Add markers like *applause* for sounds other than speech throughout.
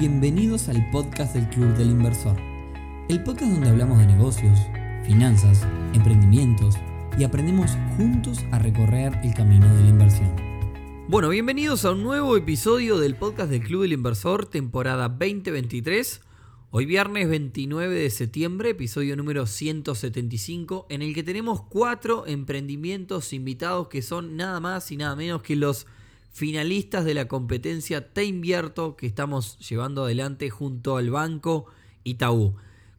Bienvenidos al podcast del Club del Inversor, el podcast donde hablamos de negocios, finanzas, emprendimientos y aprendemos juntos a recorrer el camino de la inversión. Bueno, bienvenidos a un nuevo episodio del podcast del Club del Inversor, temporada 2023. Hoy viernes 29 de septiembre, episodio número 175, en el que tenemos cuatro emprendimientos invitados que son nada más y nada menos que los finalistas de la competencia Te Invierto que estamos llevando adelante junto al banco Itaú.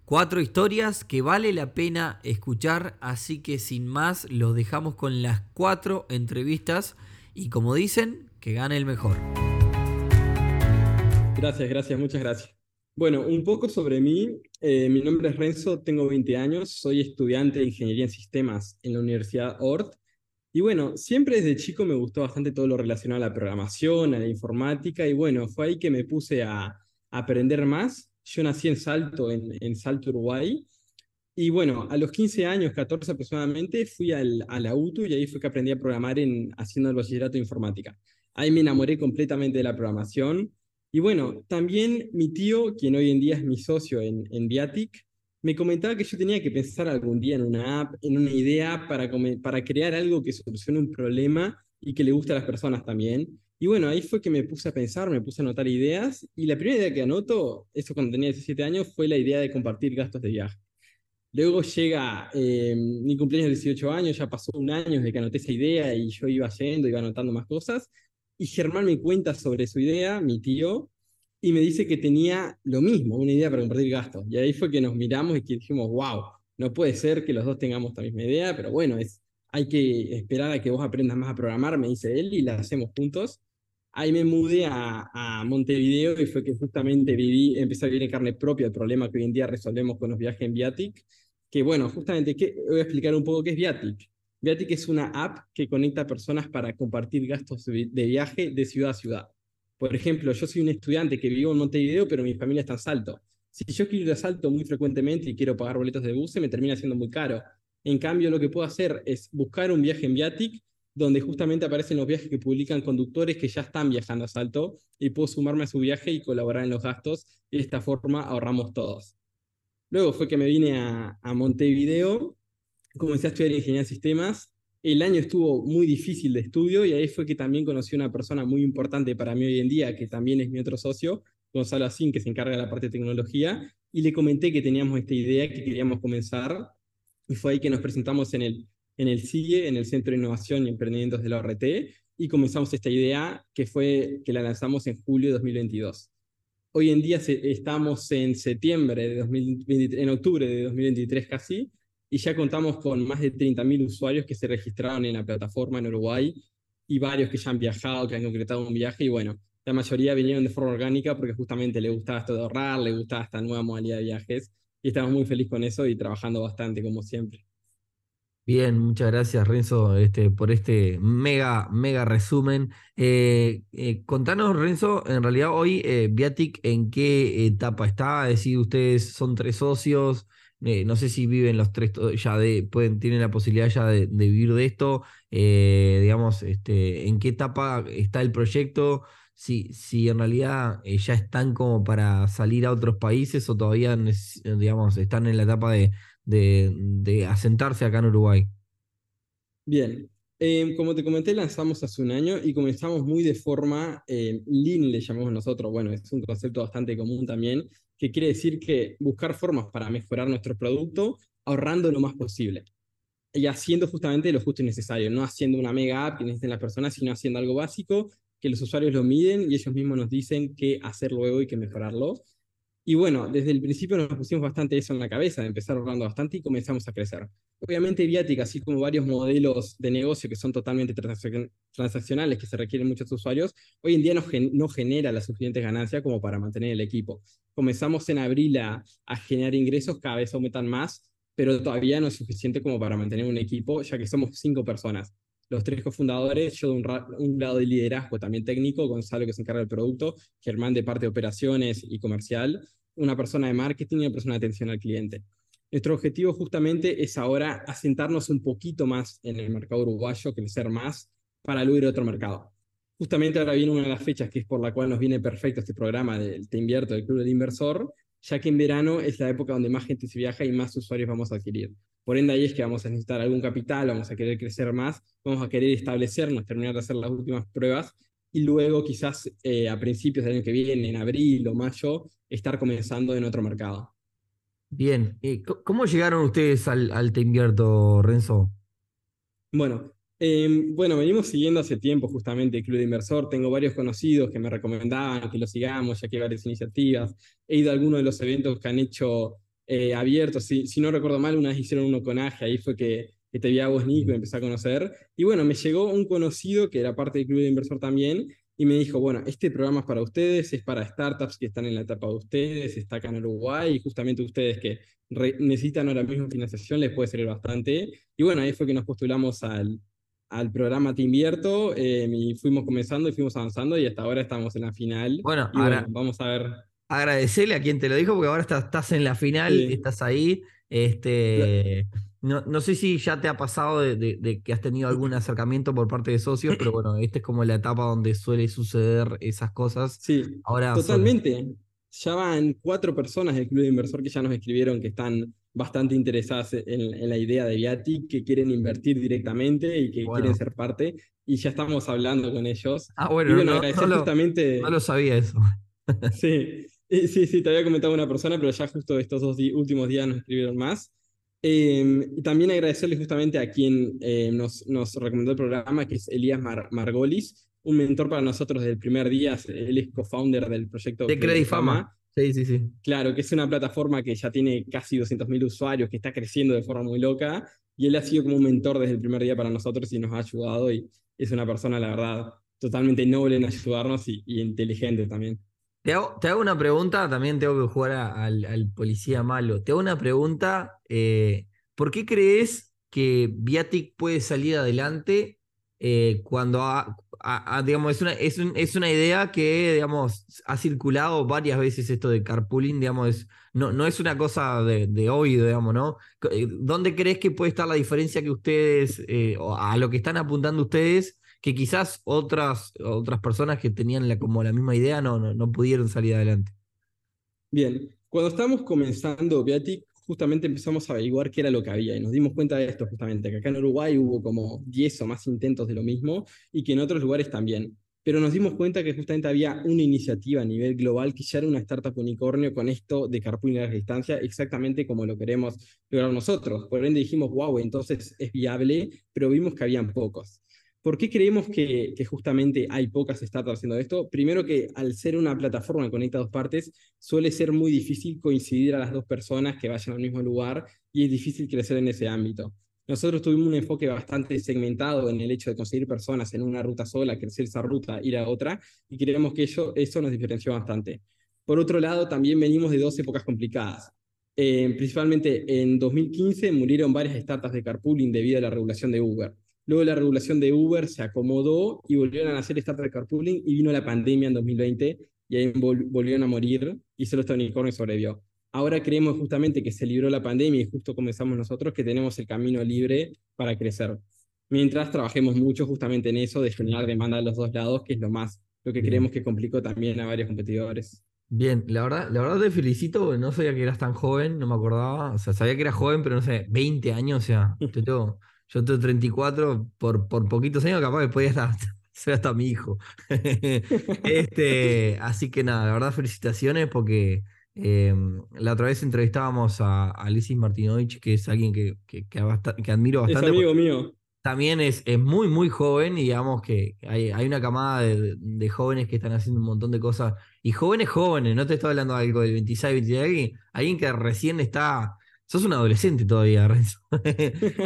Cuatro historias que vale la pena escuchar, así que sin más los dejamos con las cuatro entrevistas y como dicen, que gane el mejor. Gracias, gracias, muchas gracias. Bueno, un poco sobre mí. Eh, mi nombre es Renzo, tengo 20 años, soy estudiante de Ingeniería en Sistemas en la Universidad ORT. Y bueno, siempre desde chico me gustó bastante todo lo relacionado a la programación, a la informática, y bueno, fue ahí que me puse a, aprender más. Yo nací en Salto, en, Salto, Uruguay, y bueno, a los 15 años, 14 aproximadamente, fui al, a la UTU y ahí fue que aprendí a programar en, haciendo el bachillerato de informática. Ahí me enamoré completamente de la programación y bueno, también mi tío, quien hoy en día es mi socio en, en Viatic, me comentaba que yo tenía que pensar algún día en una app, en una idea para, para crear algo que solucione un problema y que le guste a las personas también. Y bueno, ahí fue que me puse a pensar, me puse a anotar ideas y la primera idea que anoto, eso cuando tenía 17 años, fue la idea de compartir gastos de viaje. Luego llega eh, mi cumpleaños de 18 años, ya pasó un año desde que anoté esa idea y yo iba yendo, iba anotando más cosas y Germán me cuenta sobre su idea, mi tío, y me dice que tenía lo mismo, una idea para compartir gastos. Y ahí fue que nos miramos y que dijimos, wow, no puede ser que los dos tengamos la misma idea, pero bueno, es, hay que esperar a que vos aprendas más a programar, me dice él, y la hacemos juntos. Ahí me mudé a, a Montevideo y fue que justamente viví, empecé a vivir en carne propia el problema que hoy en día resolvemos con los viajes en Viatic, que bueno, justamente, ¿qué? voy a explicar un poco qué es Viatic. Viatic es una app que conecta a personas para compartir gastos de viaje de ciudad a ciudad. Por ejemplo, yo soy un estudiante que vivo en Montevideo, pero mi familia está en Salto. Si yo quiero ir a Salto muy frecuentemente y quiero pagar boletos de bus, me termina siendo muy caro. En cambio, lo que puedo hacer es buscar un viaje en Viatic, donde justamente aparecen los viajes que publican conductores que ya están viajando a Salto, y puedo sumarme a su viaje y colaborar en los gastos, de esta forma ahorramos todos. Luego fue que me vine a, a Montevideo comencé a estudiar ingeniería en sistemas. El año estuvo muy difícil de estudio y ahí fue que también conocí a una persona muy importante para mí hoy en día, que también es mi otro socio, Gonzalo Asín, que se encarga de la parte de tecnología, y le comenté que teníamos esta idea, que queríamos comenzar, y fue ahí que nos presentamos en el, en el CIE, en el Centro de Innovación y Emprendimientos de la ORT, y comenzamos esta idea que fue que la lanzamos en julio de 2022. Hoy en día estamos en septiembre de 2023, en octubre de 2023 casi, y ya contamos con más de 30.000 usuarios que se registraron en la plataforma en Uruguay y varios que ya han viajado, que han concretado un viaje y bueno, la mayoría vinieron de forma orgánica porque justamente le gustaba esto de ahorrar, le gustaba esta nueva modalidad de viajes y estamos muy felices con eso y trabajando bastante como siempre. Bien, muchas gracias Renzo este, por este mega, mega resumen. Eh, eh, contanos Renzo, en realidad hoy eh, Viatic en qué etapa está, es decir, ustedes son tres socios, eh, no sé si viven los tres ya de, pueden, tienen la posibilidad ya de, vivir de esto, eh, digamos, este, en qué etapa está el proyecto, si, si en realidad eh, ya están como para salir a otros países o todavía, digamos, están en la etapa de, de, asentarse acá en Uruguay. Bien, em, como te comenté, lanzamos hace un año y comenzamos muy de forma lean, le llamamos nosotros. Bueno, es un concepto bastante común también, que quiere decir que buscar formas para mejorar nuestro producto ahorrando lo más posible y haciendo justamente lo justo y necesario, no haciendo una mega app que necesiten las personas, sino haciendo algo básico que los usuarios lo miden y ellos mismos nos dicen qué hacer luego y qué mejorarlo. Y bueno, desde el principio nos pusimos bastante eso en la cabeza, de empezar ahorrando bastante y comenzamos a crecer. Obviamente Viatic, así como varios modelos de negocio que son totalmente transaccionales, que se requieren muchos usuarios, hoy en día no, no genera las suficientes ganancias como para mantener el equipo. Comenzamos en abril a, a generar ingresos, cada vez aumentan más, pero todavía no es suficiente como para mantener un equipo, ya que somos cinco personas los tres cofundadores, yo de un, un, lado de liderazgo también técnico, Gonzalo que se encarga del producto, Germán de parte de operaciones y comercial, una persona de marketing y una persona de atención al cliente. Nuestro objetivo justamente es ahora asentarnos un poquito más en el mercado uruguayo, crecer más para luego ir a otro mercado. Justamente ahora viene una de las fechas que es por la cual nos viene perfecto este programa del Te Invierto del Club del Inversor, ya que en verano es la época donde más gente se viaja y más usuarios vamos a adquirir. Por ende, ahí es que vamos a necesitar algún capital, vamos a querer crecer más, vamos a querer establecernos, terminar de hacer las últimas pruebas y luego quizás eh, a principios del año que viene, en abril o mayo, estar comenzando en otro mercado. Bien, eh, ¿cómo llegaron ustedes al, al Te Invierto, Renzo? Bueno, em, bueno, venimos siguiendo hace tiempo justamente el Club de Inversor. Tengo varios conocidos que me recomendaban que lo sigamos, ya que hay varias iniciativas. He ido a algunos de los eventos que han hecho eh, abiertos. Si, si, no recuerdo mal, una vez hicieron uno con Aje, ahí fue que, que te vi a vos, Nico, y empecé a conocer. Y bueno, me llegó un conocido que era parte del Club de Inversor también, y me dijo, bueno, este programa es para ustedes, es para startups que están en la etapa de ustedes, está acá en Uruguay, y justamente ustedes que necesitan ahora mismo financiación les puede servir bastante. Y bueno, ahí fue que nos postulamos al, al programa Te Invierto, eh, y fuimos comenzando y fuimos avanzando, y hasta ahora estamos en la final. Bueno, ahora vamos a ver. Agradecerle a quien te lo dijo, porque ahora estás, estás en la final, sí. estás ahí. Este, no, no, sé si ya te ha pasado de, de, de, que has tenido algún acercamiento por parte de socios, pero bueno, esta es como la etapa donde suele suceder esas cosas. Sí, Ahora totalmente. Son... Ya van cuatro personas del Club de Inversor que ya nos escribieron que están bastante interesadas en, en la idea de Viati, que quieren invertir directamente y que bueno. quieren ser parte. Y ya estamos hablando con ellos. Ah, bueno, y bueno no, no, justamente... no lo sabía eso. sí, sí, sí, te había comentado una persona, pero ya justo estos dos últimos días nos escribieron más. Eh, y también agradecerle justamente a quien eh, nos, nos, recomendó el programa, que es Elías Mar Margolis, un mentor para nosotros desde el primer día. Él es co-founder del proyecto de Credit Fama. Sí, sí, sí. Claro, que es una plataforma que ya tiene casi 200.000 usuarios, que está creciendo de forma muy loca. Y él ha sido como un mentor desde el primer día para nosotros y nos ha ayudado. Y es una persona, la verdad, totalmente noble en ayudarnos y, y inteligente también. Te hago, una pregunta, también tengo que jugar al, policía malo. Te hago una pregunta, eh, ¿por qué crees que Viatic puede salir adelante eh, cuando ha, digamos, es una, es, un, es una idea que digamos, ha circulado varias veces esto de carpooling, digamos, es, no, no es una cosa de, de oído, digamos, ¿no? eh, ¿Dónde crees que puede estar la diferencia que ustedes, eh, a lo que están apuntando ustedes? Que quizás otras, otras personas que tenían la, como la misma idea no, no, no pudieron salir adelante. Bien, cuando estábamos comenzando Viatic, justamente empezamos a averiguar qué era lo que había y nos dimos cuenta de esto justamente, que acá en Uruguay hubo como 10 o más intentos de lo mismo y que en otros lugares también. Pero nos dimos cuenta que justamente había una iniciativa a nivel global que ya era una startup unicornio con esto de carpooling a la distancia, exactamente como lo queremos lograr nosotros. Por ende dijimos, wow, entonces es viable, pero vimos que habían pocos. ¿Por qué creemos que, justamente hay pocas startups haciendo esto? Primero que al ser una plataforma que conecta dos partes, suele ser muy difícil coincidir a las dos personas que vayan al mismo lugar y es difícil crecer en ese ámbito. Nosotros tuvimos un enfoque bastante segmentado en el hecho de conseguir personas en una ruta sola, crecer esa ruta, ir a otra, y creemos que eso, eso nos diferenció bastante. Por otro lado, también venimos de dos épocas complicadas. Eh, principalmente en 2015 murieron varias startups de carpooling debido a la regulación de Uber. Luego la regulación de Uber se acomodó y volvieron a hacer startup carpooling y vino la pandemia en 2020 y ahí vol volvieron a morir y solo este unicornio sobrevivió. Ahora creemos justamente que se libró la pandemia y justo comenzamos nosotros que tenemos el camino libre para crecer. Mientras trabajemos mucho justamente en eso de generar demanda de los dos lados, que es lo más, lo que creemos que complicó también a varios competidores. Bien, la verdad, la verdad te felicito, no sabía que eras tan joven, no me acordaba, o sea, sabía que eras joven, pero no sé, 20 años, o sea, *laughs* te tengo... Yo tengo 34, por, por poquitos años capaz que podía estar, *laughs* ser hasta mi hijo. *laughs* este, así que nada, la verdad felicitaciones porque eh, la otra vez entrevistábamos a, a Lisis Martinovich, que es alguien que, que, que, que admiro bastante. Es amigo mío. También es, es, muy, muy joven y digamos que hay, hay una camada de, de, jóvenes que están haciendo un montón de cosas. Y jóvenes, jóvenes, no te estoy hablando de algo del 26, 26, alguien, alguien que recién está Sos un adolescente todavía, *laughs* Renzo.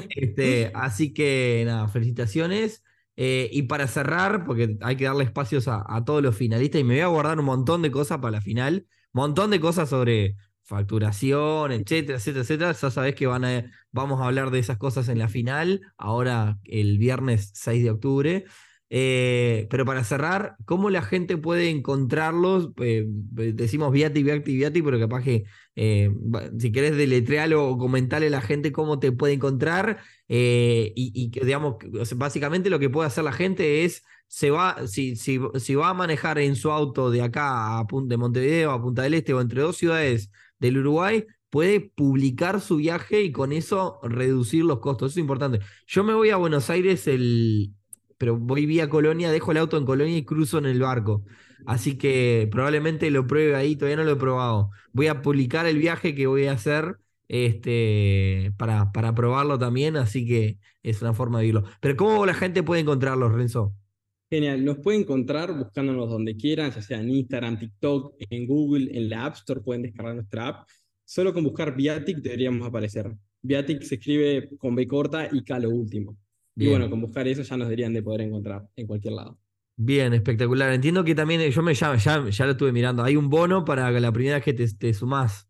este, así que nada, felicitaciones. Eh, y para cerrar, porque hay que darle espacios a, a, todos los finalistas, y me voy a guardar un montón de cosas para la final, montón de cosas sobre facturación, etcétera, etcétera, etcétera. Ya sabés que van a, vamos a hablar de esas cosas en la final, ahora el viernes 6 de octubre. Eh, pero para cerrar, ¿cómo la gente puede encontrarlos? Eh, decimos Viati, Viati, Viati, pero capaz que eh, si querés deletrearlo o comentarle a la gente cómo te puede encontrar. Eh, y, y, digamos, básicamente lo que puede hacer la gente es se va, si, si, si va a manejar en su auto de acá a de Montevideo a Punta del Este o entre dos ciudades del Uruguay, puede publicar su viaje y con eso reducir los costos. Eso es importante. Yo me voy a Buenos Aires el, pero voy vía Colonia, dejo el auto en Colonia y cruzo en el barco. Así que probablemente lo pruebe ahí, todavía no lo he probado. Voy a publicar el viaje que voy a hacer este, para, para probarlo también, así que es una forma de irlo. Pero ¿cómo la gente puede encontrarlo, Renzo? Genial, nos puede encontrar buscándonos donde quieran, ya sea en Instagram, TikTok, en Google, en la App Store, pueden descargar nuestra app. Solo con buscar Viatic deberíamos aparecer. Viatic se escribe con B corta y K lo último. Y bueno, con buscar eso ya nos deberían de poder encontrar en cualquier lado. Bien, espectacular. Entiendo que también yo me ya, ya, ya lo estuve mirando. Hay un bono para la primera vez que te, te sumás.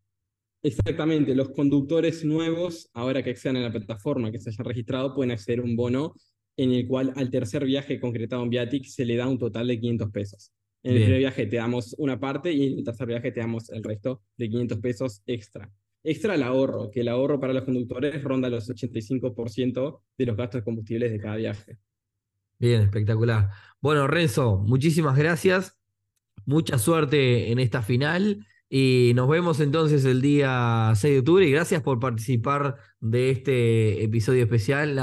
Exactamente, los conductores nuevos, ahora que accedan a la plataforma, que se hayan registrado, pueden acceder a un bono en el cual al tercer viaje concretado en Viatic se le da un total de 500 pesos. En el primer viaje te damos una parte y en el tercer viaje te damos el resto de 500 pesos extra. Extra el ahorro, que el ahorro para los conductores ronda los 85% de los gastos de combustibles de cada viaje. Bien, espectacular. Bueno, Renzo, muchísimas gracias. Mucha suerte en esta final y nos vemos entonces el día 6 de octubre y gracias por participar de este episodio especial.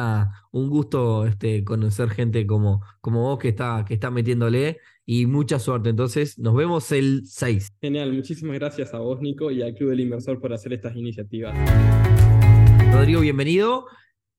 un gusto este, conocer gente como, como vos que está, que está metiéndole y mucha suerte. Entonces nos vemos el 6. Genial, muchísimas gracias a vos Nico y al Club del Inversor por hacer estas iniciativas. Rodrigo, bienvenido.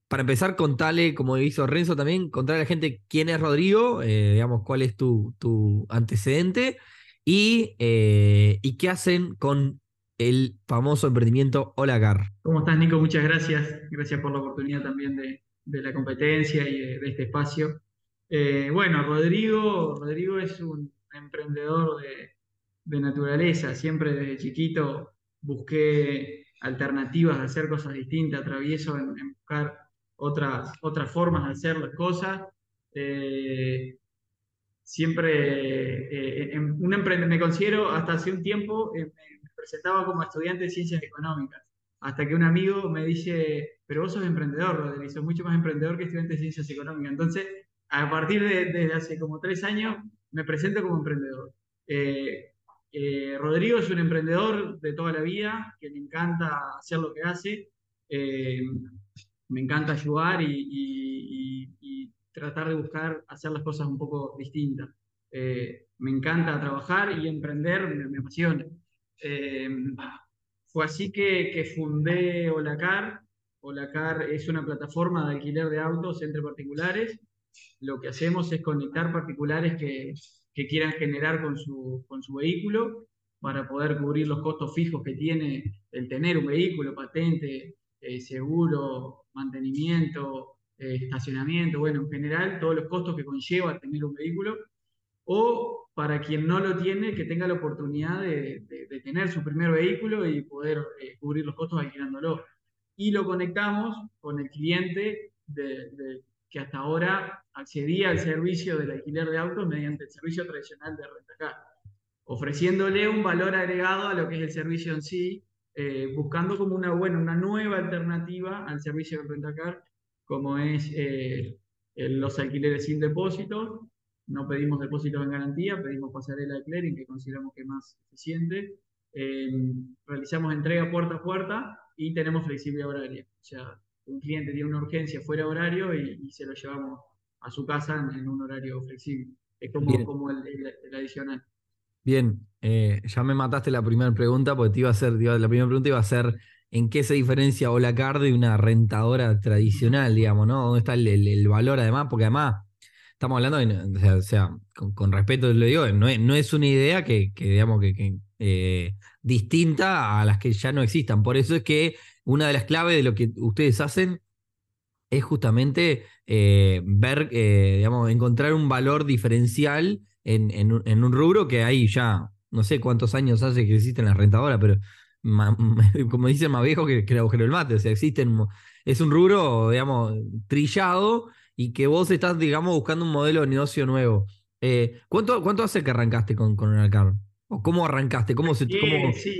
Para empezar, contale, como hizo Renzo también, contale a la gente quién es Rodrigo, eh, digamos, cuál es tu, tu antecedente y, eh, y qué hacen con el famoso emprendimiento Holagar. ¿Cómo estás, Nico? Muchas gracias. Gracias por la oportunidad también de, la competencia y de, este espacio. Eh, bueno, Rodrigo, Rodrigo es un emprendedor de, naturaleza. Siempre desde chiquito busqué alternativas de hacer cosas distintas, atravieso en, buscar otras, otras formas de hacer las cosas. Eh, siempre eh, un me considero hasta hace un tiempo, eh, me presentaba como estudiante de ciencias económicas, hasta que un amigo me dice, pero vos sos emprendedor, Rodrigo, sos mucho más emprendedor que estudiante de ciencias económicas. Entonces, a partir de desde hace como tres años, me presento como emprendedor. Eh, Rodrigo es un emprendedor de toda la vida, que le encanta hacer lo que hace, me encanta ayudar y tratar de buscar hacer las cosas un poco distintas. Eh, me encanta trabajar y emprender, me, apasiona. Eh, fue así que, que fundé Olacar. Olacar es una plataforma de alquiler de autos entre particulares. Lo que hacemos es conectar particulares que, quieran generar con su, vehículo para poder cubrir los costos fijos que tiene el tener un vehículo, patente, eh, seguro, mantenimiento, eh, estacionamiento, bueno, en general, todos los costos que conlleva tener un vehículo, o para quien no lo tiene, que tenga la oportunidad de, tener su primer vehículo y poder eh, cubrir los costos alquilándolo. Y lo conectamos con el cliente que hasta ahora accedía al servicio del alquiler de autos mediante el servicio tradicional de rentacar, ofreciéndole un valor agregado a lo que es el servicio en sí, eh, buscando como una, buena, una nueva alternativa al servicio de rentacar como es eh, los alquileres sin depósito. No pedimos depósitos en garantía, pedimos pasarela de clearing, que consideramos que es más eficiente. Eh, realizamos entrega puerta a puerta y tenemos flexibilidad horaria. Un cliente tiene una urgencia fuera de horario y, se lo llevamos a su casa en, un horario flexible. Es como, como el, adicional. Bien, eh, ya me mataste la primera pregunta, porque te iba a hacer, la primera pregunta iba a ser en qué se diferencia Olacar de una rentadora tradicional, digamos, ¿no? ¿Dónde está el, valor además? Porque además estamos hablando, de, o sea, con, respeto lo digo, no es, no es una idea que, digamos, que, eh, distinta a las que ya no existan. Por eso es que una de las claves de lo que ustedes hacen es justamente eh, ver, eh, digamos, encontrar un valor diferencial en, en, un rubro que hay ya, no sé cuántos años hace que existen las rentadoras, pero *laughs* como dicen más viejo que, que el agujero del mate. O sea, existen, es un rubro, digamos, trillado y que vos estás, digamos, buscando un modelo de negocio nuevo. Eh, ¿cuánto, ¿Cuánto hace que arrancaste con, con Alcar? ¿O cómo arrancaste? ¿Cómo se,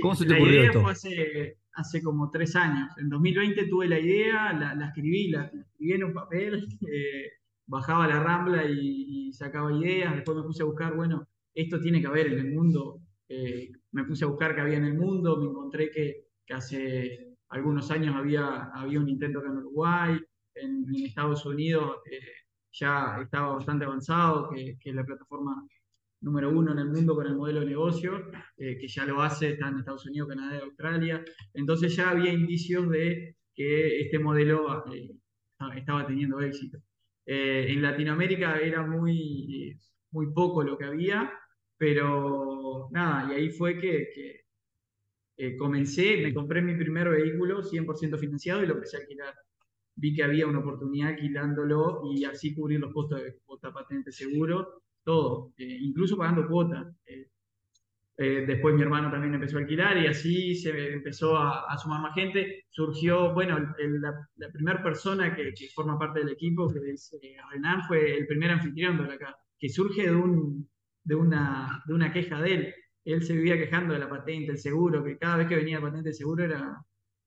cómo, se te ocurrió esto? Hace, hace, como tres años. En 2020 tuve la idea, la, escribí, la, escribí en un papel. *laughs* Eh, bajaba la rambla y, sacaba ideas, después me puse a buscar, bueno, esto tiene que haber en el mundo, eh, me puse a buscar qué había en el mundo, me encontré que, hace algunos años había, había un intento acá en Uruguay, en, Estados Unidos eh, ya estaba bastante avanzado, que, la plataforma número uno en el mundo con el modelo de negocio, eh, que ya lo hace, está en Estados Unidos, Canadá y Australia. Entonces ya había indicios de que este modelo estaba teniendo éxito. Eh, en Latinoamérica era muy, muy poco lo que había, pero nada, y ahí fue que, eh, comencé, me compré mi primer vehículo 100% financiado y lo empecé a alquilar. Vi que había una oportunidad alquilándolo y así cubrir los costos de cuota, patente, seguro, todo, eh, incluso pagando cuota. Eh, después mi hermano también empezó a alquilar y así se empezó a, sumar más gente. Surgió, bueno, la, primera persona que, forma parte del equipo, que es eh, Renan, fue el primer anfitrión de acá, que surge de, un, de, una, de una queja de él. Él se vivía quejando de la patente, el seguro, que cada vez que venía la patente, el seguro era,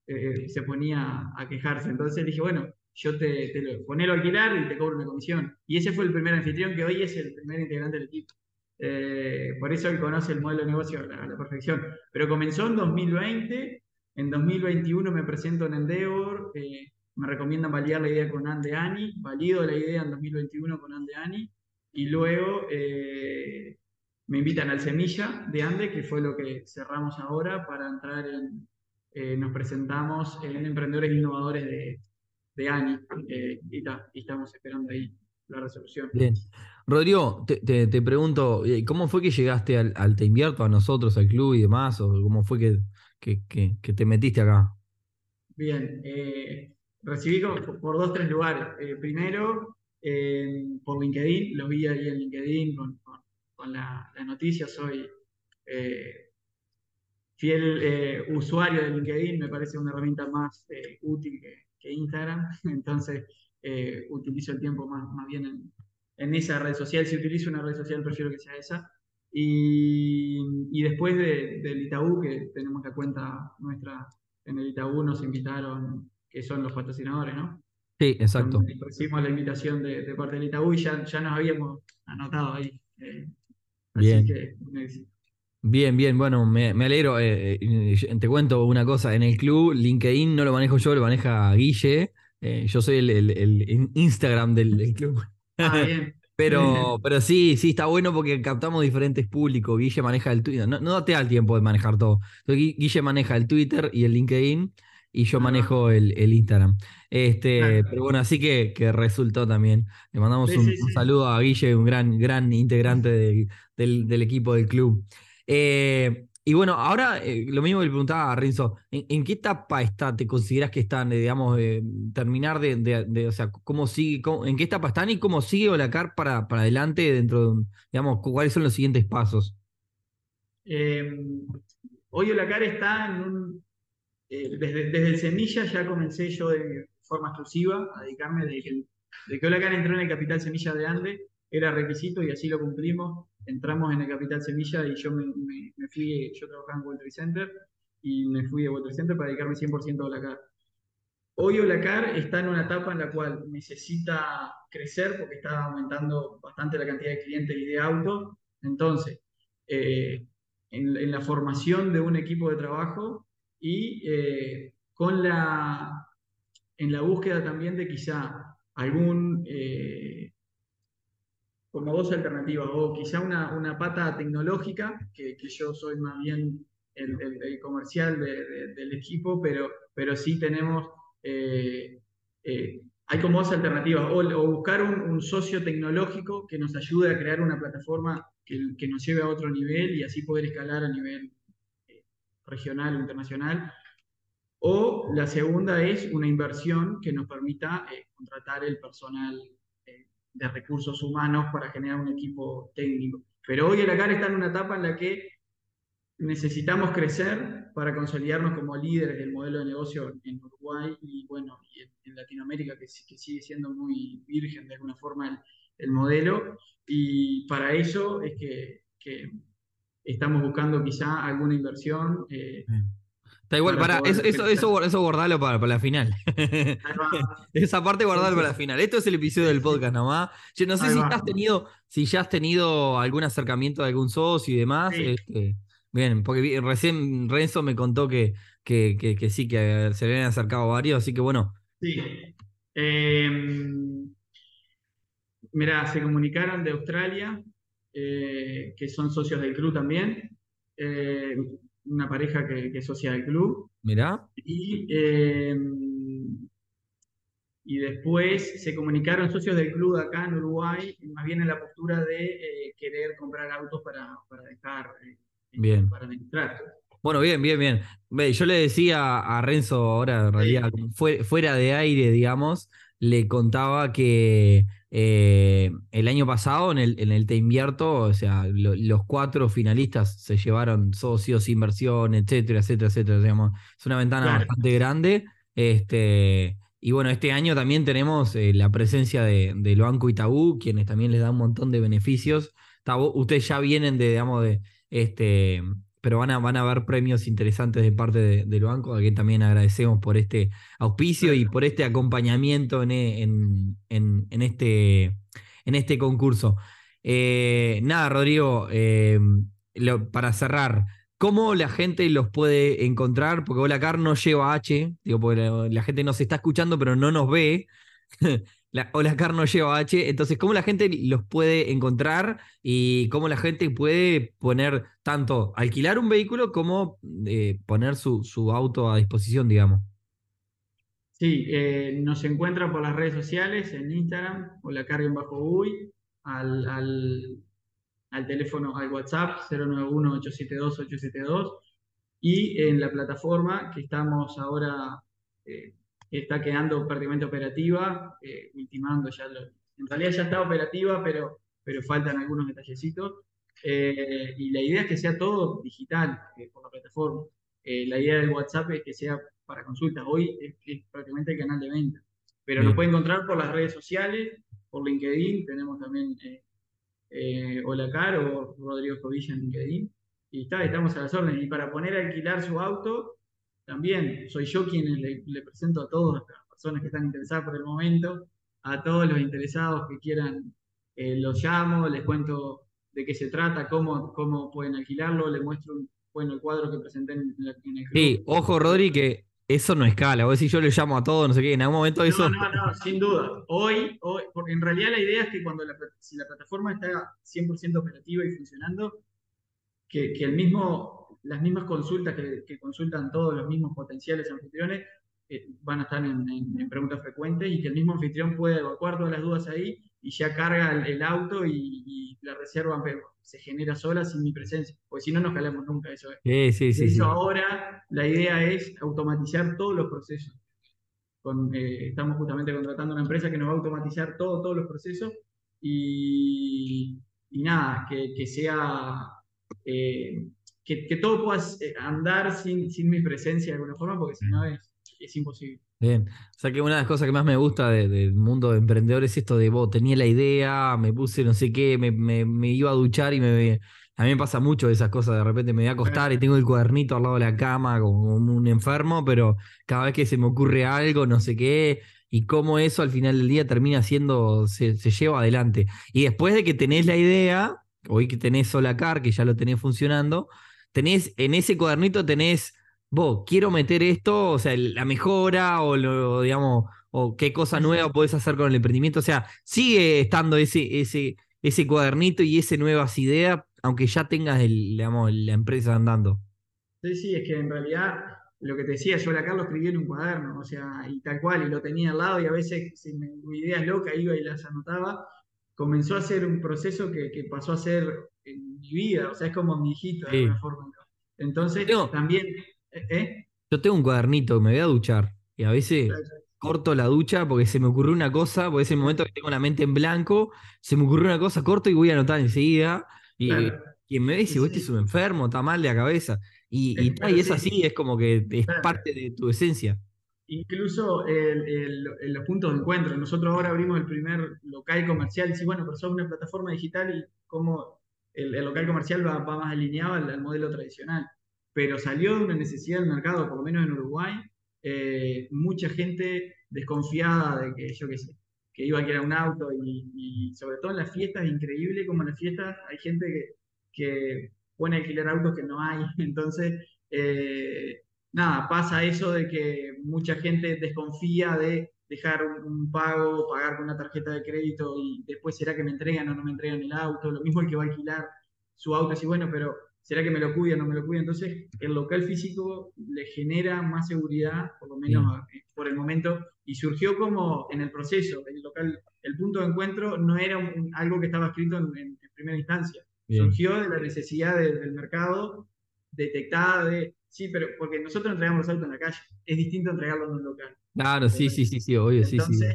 eh, se ponía a quejarse. Entonces dije, bueno, yo te, te lo ponelo a alquilar y te cobro una comisión. Y ese fue el primer anfitrión que hoy es el primer integrante del equipo. Eh, por eso él conoce el modelo de negocio a la, perfección. Pero comenzó en 2020, en 2021 me presento en Endeavor, eh, me recomiendan validar la idea con Ande Ani, valido la idea en 2021 con Ande Ani, y luego eh, me invitan al Semilla de Ande, que fue lo que cerramos ahora para entrar en, nos presentamos en Emprendedores Innovadores de, de ANI, y, y estamos esperando ahí la resolución. Bien. Rodrigo, te, pregunto, eh, ¿cómo fue que llegaste al, Te Invierto, a nosotros, al club y demás? ¿O cómo fue que, que, te metiste acá? Bien, eh, recibí por dos, tres lugares. Eh, primero, por LinkedIn, lo vi ahí en LinkedIn con, la, noticia, soy fiel usuario de LinkedIn, me parece una herramienta más útil que, que Instagram, *laughs* entonces utilizo el tiempo más, más bien en, en esa red social. Si utilizo una red social, prefiero que sea esa. Y, y después de, del Itaú, que tenemos la cuenta nuestra en el Itaú, nos invitaron, que son los patrocinadores, ¿no? Sí, exacto. Recibimos la invitación de, de, parte del Itaú y ya, ya nos habíamos anotado ahí. Eh, bien. Que, Bien, bien, bueno, me, me alegro. Eh, eh, te cuento una cosa, en el club LinkedIn no lo manejo yo, lo maneja Guille. yo soy el, el, el Instagram del, del club. Ah, *laughs* pero, *laughs* pero sí, sí, está bueno porque captamos diferentes públicos. Guille maneja el Twitter. No, no te da el tiempo de manejar todo. Guille maneja el Twitter y el LinkedIn y yo manejo el, el, Instagram. Este, Pero bueno, así que, que resultó también. Le mandamos un, saludo a Guille, un gran, gran integrante del, del, equipo del club. Eh, y bueno, ahora eh, lo mismo que le preguntaba a Renzo, ¿en, qué etapa está, te consideras que están, eh, digamos, terminar de, o sea, cómo sigue, en qué etapa están y cómo sigue Olacar para, para adelante dentro de un, digamos, cuáles son los siguientes pasos? Em, hoy Olacar está en un, eh, desde, el semilla ya comencé yo de forma exclusiva a dedicarme de que, de que Olacar entró en el capital semilla de Ande, era requisito y así lo cumplimos entramos en el Capital Semilla y yo me, fui, yo trabajaba en World Trade Center y me fui de World Trade Center para dedicarme 100% a Olacar. Hoy Olacar está en una etapa en la cual necesita crecer porque está aumentando bastante la cantidad de clientes y de autos. Entonces, eh, en, la formación de un equipo de trabajo y eh, con la, en la búsqueda también de quizá algún eh, como dos alternativas, o quizá una, una pata tecnológica, que, que, yo soy más bien el, el, comercial del equipo, pero, pero sí tenemos, eh, eh, hay como dos alternativas, o, buscar un, socio tecnológico que nos ayude a crear una plataforma que, que, nos lleve a otro nivel y así poder escalar a nivel eh, regional o internacional. O la segunda es una inversión que nos permita contratar el personal de recursos humanos para generar un equipo técnico. Pero hoy el ACAR está en una etapa en la que necesitamos crecer para consolidarnos como líderes del modelo de negocio en Uruguay y bueno, en, Latinoamérica, que, que, sigue siendo muy virgen de alguna forma el, modelo. Y para eso es que, estamos buscando quizá alguna inversión, eh, Está igual, Para eso, eso, eso, guardalo para, para la final. *laughs* *laughs* Esa parte guardalo para la final. Esto es el episodio del podcast nomás. Yo no sé Ahí si va. has tenido, si ya has tenido algún acercamiento de algún socio y demás. Sí. Este, bien, porque recién Renzo me contó que, que, que, que sí, que se le habían acercado varios, así que bueno, Sí. Eh, mirá, se comunicaron de Australia, eh, que son socios del club también. eh, una pareja que, que es socia del club. mirá. Y, eh, y después se comunicaron socios del club acá en Uruguay, más bien en la postura de eh, querer comprar autos para, para dejar, eh, Bien. para administrar. Bueno, bien, bien, bien. Yo le decía a Renzo ahora, en realidad, fue- fuera de aire, digamos, le contaba que eh, el año pasado en el, en el Te Invierto, o sea, lo- los cuatro finalistas se llevaron socios, inversión, etcétera, etcétera, etcétera. digamos. Es una ventana Claro. bastante grande. Este, y bueno, este año también tenemos eh, la presencia de, del Banco Itaú, quienes también les dan un montón de beneficios. Ustedes ya vienen de, digamos, de este pero van a, van a haber premios interesantes de parte de- del banco, a quien también agradecemos por este auspicio y por este acompañamiento en, e- en- en- este, en este concurso. Eh, nada, Rodrigo, eh, para cerrar, ¿cómo la gente los puede encontrar? Porque Olacar no lleva H, digo, la, la gente nos está escuchando, pero no nos ve. *laughs* La, Olacar no lleva H, entonces, ¿cómo la gente los puede encontrar y cómo la gente puede poner tanto alquilar un vehículo como eh, poner su, su auto a disposición, digamos? Sí, eh, nos encuentra por las redes sociales, en Instagram, o la carga en bajo UI, al, al, al teléfono, al WhatsApp 091-872-872 y en la plataforma que estamos ahora, eh, está quedando prácticamente operativa, eh, ultimando ya, lo- en realidad ya está operativa, pero, pero faltan algunos detallecitos. Eh, y la idea es que sea todo digital eh, por la plataforma. Eh, la idea del WhatsApp es que sea para consultas. Hoy es, es prácticamente el canal de venta. Pero nos pueden encontrar por las redes sociales, por LinkedIn, tenemos también eh, eh, Olacar o Rodrigo Jovilla en LinkedIn. Y está, estamos a las órdenes. Y para poner a alquilar su auto, también soy yo quien le, le presento a todas las personas que están interesadas por el momento, a todos los interesados que quieran, eh, los llamo, les cuento de qué se trata, cómo, cómo pueden alquilarlo, les muestro un, bueno, el cuadro que presenté en, la- en el club. Sí, ojo, Rodri, que eso no escala. Vos decís, yo le llamo a todos, no sé qué, en algún momento eso. No, no, no, sin duda. Hoy, hoy, porque en realidad la idea es que cuando la, si la plataforma está 100% operativa y funcionando, que, que el mismo, las mismas consultas que, que consultan todos los mismos potenciales anfitriones eh, van a estar en, en- en preguntas frecuentes y que el mismo anfitrión puede evacuar todas las dudas ahí y ya carga el, el auto y, y la reserva se genera sola sin mi presencia, porque si no nos calamos nunca eso. es. Sí, sí, De sí. hecho, sí. ahora la idea es automatizar todos los procesos. Con, eh, estamos justamente contratando una empresa que nos va a automatizar todo, todos los procesos y, y nada, que, que sea, eh, que, todo pueda eh, andar sin, sin mi presencia de alguna forma, porque si no es, es imposible. Bien. O sea que una de las cosas que más me gusta de- del mundo de emprendedores es esto de vos, tenía la idea, me puse no sé qué, me, me- me iba a duchar y me. A mí me pasa mucho esas cosas, de repente me voy a acostar y tengo el cuadernito al lado de la cama como un enfermo, pero cada vez que se me ocurre algo, no sé qué, y cómo eso al final del día termina siendo, se, se lleva adelante. Y después de que tenés la idea, hoy que tenés Solacar, que ya lo tenés funcionando, tenés, en ese cuadernito tenés vos, quiero meter esto, o sea, la mejora o lo, digamos, o qué cosa nueva podés hacer con el emprendimiento. O sea, sigue estando ese, ese, ese cuadernito y ese nuevas ideas, aunque ya tengas el, digamos, la empresa andando. Sí, sí, es que en realidad lo que te decía, yo la Carlos escribí en un cuaderno, o sea, y tal cual, y lo tenía al lado, y a veces si me, ideas locas iba y las anotaba, comenzó a ser un proceso que, que pasó a ser mi vida, o sea, es como mi hijito de alguna forma. Entonces, Tengo- también, ¿eh? ¿eh? Yo tengo un cuadernito, me voy a duchar y a veces corto la ducha porque se me ocurrió una cosa, porque es el momento que tengo la mente en blanco, se me ocurrió una cosa, corto y voy a anotar enseguida. Y Claro. quien me dice, Sí, vos este es un enfermo, está mal de la cabeza. Y, y, Es- y así, es como que es parte de tu esencia. Incluso el- el- el- los puntos de encuentro. Nosotros ahora abrimos el primer local comercial. Sí, bueno, pero somos una plataforma digital y como el, el local comercial va, va más alineado al, al modelo tradicional. pero salió de una necesidad del mercado, por lo menos en Uruguay, eh, mucha gente desconfiada de que, yo qué sé, que iba a alquilar un auto y, sobre todo en las fiestas, increíble como en las fiestas hay gente que, que pone a alquilar autos que no hay, *laughs* entonces, eh, nada, pasa eso de que mucha gente desconfía de dejar un, pago, pagar con una tarjeta de crédito y después será que me entregan o no me entregan el auto, lo mismo el que va a alquilar su auto, así bueno, pero ¿será que me lo cuida o no me lo cuida? Entonces, el local físico le genera más seguridad, por lo menos eh, por el momento, y surgió como en el proceso, el local, el punto de encuentro no era algo que estaba escrito en, primera instancia, surgió de la necesidad del mercado detectada de, sí, pero porque nosotros entregamos los autos en la calle, es distinto entregarlo en un local. Claro, sí, sí, sí, sí, obvio, sí, sí.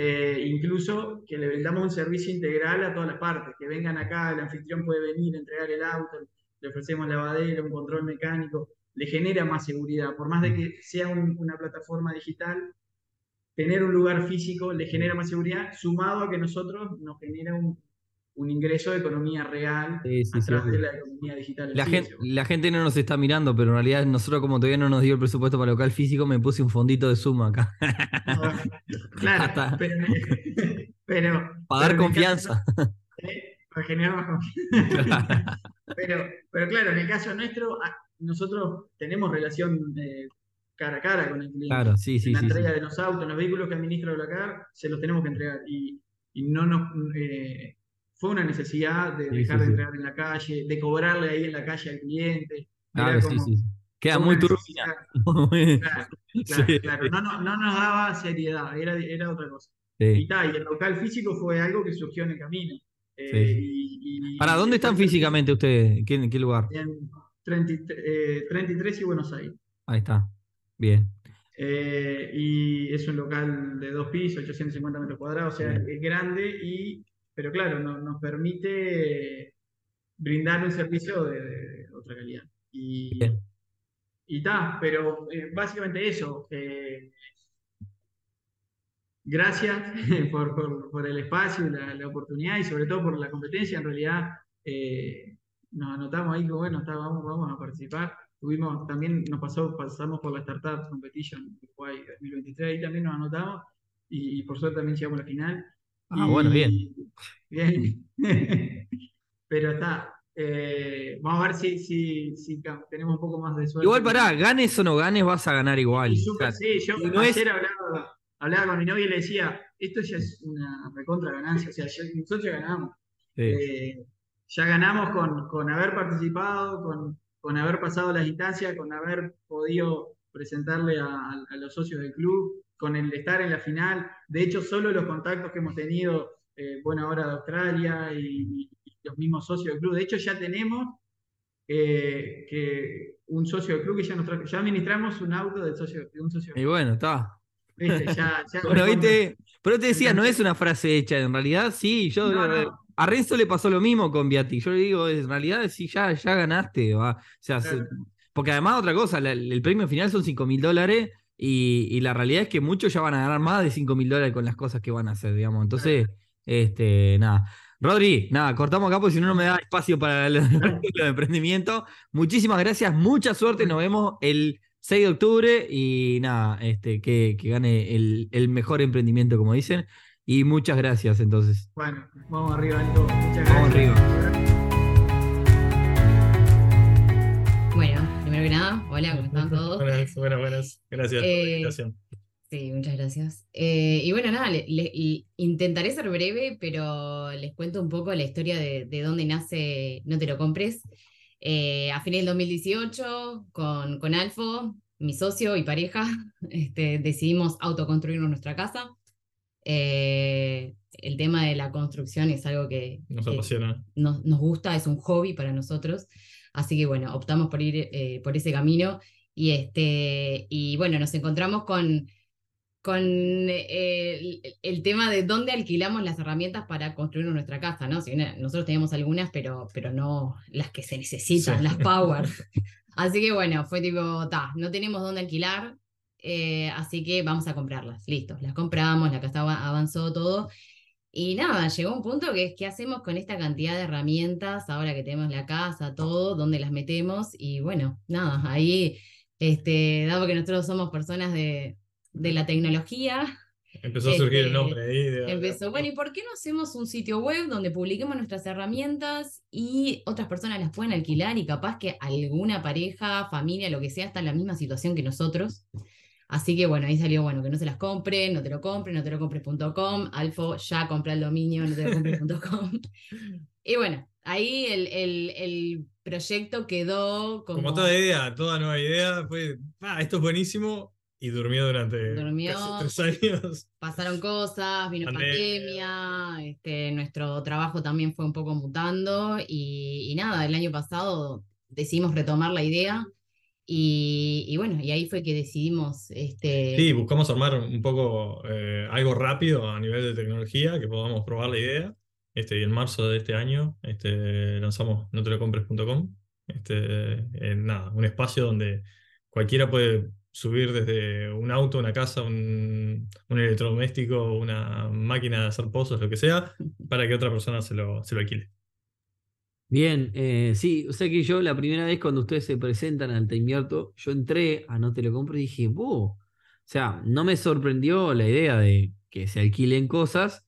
Eh, incluso que le brindamos un servicio integral a todas las partes, que vengan acá, el anfitrión puede venir, entregar el auto, le ofrecemos lavadero, un control mecánico, le genera más seguridad, por más de que sea una plataforma digital, tener un lugar físico le genera más seguridad, sumado a que nosotros nos genera un, un ingreso de economía real a través de la economía digital. La gente, la gente no nos está mirando, pero en realidad nosotros como todavía no nos dio el presupuesto para local físico, me puse un fondito de suma acá. *laughs* claro, pero, Para dar confianza. *laughs* para generar más confianza. *laughs* pero, pero claro, en el caso nuestro, nosotros tenemos relación de cara a cara con el cliente. Claro, sí, sí. La entrega de los autos, los vehículos que administra Blacar, se los tenemos que entregar. Y, y no nos... Eh, fue una necesidad de dejar de entregar en la calle, de cobrarle ahí en la calle al cliente. *laughs* Claro, sí, sí. Queda muy turbina. Claro, claro, No, no, no, nos daba seriedad, era, era otra cosa. Y, tal, y el local físico fue algo que surgió en el camino. Eh, y, ¿Para dónde están físicamente ustedes? ¿En qué, lugar? En 33 y Buenos Aires. Ahí está. Bien. Eh, y es un local de dos pisos, 850 metros cuadrados, o sea, es grande y pero claro, nos permite brindar un servicio de, otra calidad. Y, y está, pero eh, básicamente eso. Eh, gracias *laughs* por, el espacio y la, oportunidad y sobre todo por la competencia. En realidad eh, nos anotamos ahí que bueno, vamos, vamos a participar. Tuvimos, también nos pasó, pasamos por la Startup Competition Uruguay 2023, ahí también nos anotamos y, y por suerte también llegamos a la final. Ah, bueno, bien. Bien. *laughs* Pero está. Eh, vamos a ver si, si, si, tenemos un poco más de suerte. Igual pará, ganes o no ganes, vas a ganar igual. sí, yo ayer hablaba, con mi novia y le decía, esto ya es una recontra ganancia, o sea, nosotros ya ganamos. Eh, ya ganamos con, con haber participado, con, con, haber pasado las instancias, con haber podido presentarle a, a los socios del club, con el estar en la final. De hecho, solo los contactos que hemos tenido, eh, bueno, ahora de Australia y, los mismos socios del club, de hecho ya tenemos eh, que un socio del club que ya nos trajo, ya administramos un auto del socio, de un socio. Y bueno, está. *laughs* bueno, viste, pero te decía, no es una frase hecha, en realidad sí, yo a Renzo le pasó lo mismo con Viati. Yo le digo, en realidad sí, ya, ya ganaste, va. O sea, porque además otra cosa, el premio final son 5 mil dólares y, la realidad es que muchos ya van a ganar más de 5 mil dólares con las cosas que van a hacer, digamos. Entonces, este, nada. Rodri, nada, cortamos acá porque si no, no me da espacio para el, *laughs* emprendimiento. Muchísimas gracias, mucha suerte. Nos vemos el 6 de octubre y nada, este, que, gane el, el, mejor emprendimiento, como dicen. Y muchas gracias, entonces. Bueno, vamos arriba, Nico. Muchas gracias. Vamos arriba. Hola, ¿cómo están todos? Buenas, buenas, buenas. Gracias por la eh, invitación. Sí, muchas gracias. Eh, y bueno, nada, intentaré ser breve, pero les cuento un poco la historia de, de dónde nace No Te Lo Compres. Eh, a fines del 2018, con, con Alfo, mi socio y pareja, *laughs* este, decidimos autoconstruirnos nuestra casa. el tema de la construcción es algo que nos apasiona. Nos, nos gusta, es un hobby para nosotros. Así que bueno, optamos por ir eh, por ese camino y, este, y bueno, nos encontramos con, con eh, el, tema de dónde alquilamos las herramientas para construir nuestra casa, ¿no? Si nosotros teníamos algunas, pero, pero no las que se necesitan, las power. *laughs* así que bueno, fue tipo, ta, no tenemos dónde alquilar, eh, así que vamos a comprarlas, listo, las compramos, la casa avanzó todo. Y nada, llegó un punto que es qué hacemos con esta cantidad de herramientas ahora que tenemos la casa, todo, dónde las metemos. Y bueno, nada, ahí, este, dado que nosotros somos personas de, de la tecnología, Empezó a surgir el Este, nombre ahí. de- Empezó, bueno, ¿y por qué no hacemos un sitio web donde publiquemos nuestras herramientas y otras personas las pueden alquilar y capaz que alguna pareja, familia, lo que sea, está en la misma situación que nosotros? Así que bueno, ahí salió, bueno, que no se las compren, no te lo compren, no te lo compres.com, Alfo, ya compra el dominio, no te lo compres.com. y bueno, ahí el, el, el proyecto quedó como... Como toda idea, toda nueva idea, fue, ah, esto es buenísimo, y durmió durante Durmió. casi tres años. pasaron cosas, vino Pandemia. pandemia, este, nuestro trabajo también fue un poco mutando y, y nada, el año pasado decidimos retomar la idea y, y bueno, y ahí fue que decidimos, este, Sí, buscamos armar un poco eh, algo rápido a nivel de tecnología, que podamos probar la idea. Este, y en marzo de este año este, lanzamos notelocompres.com. Este, nada, un espacio donde cualquiera puede subir desde un auto, una casa, un, un electrodoméstico, una máquina de hacer pozos, lo que sea, *laughs* para que otra persona se lo, se lo alquile. Bien, eh, sí, o sea que yo la primera vez cuando ustedes se presentan al Te Invierto, yo entré a No Te Lo Compro y dije, wow, o sea, no me sorprendió la idea de que se alquilen cosas,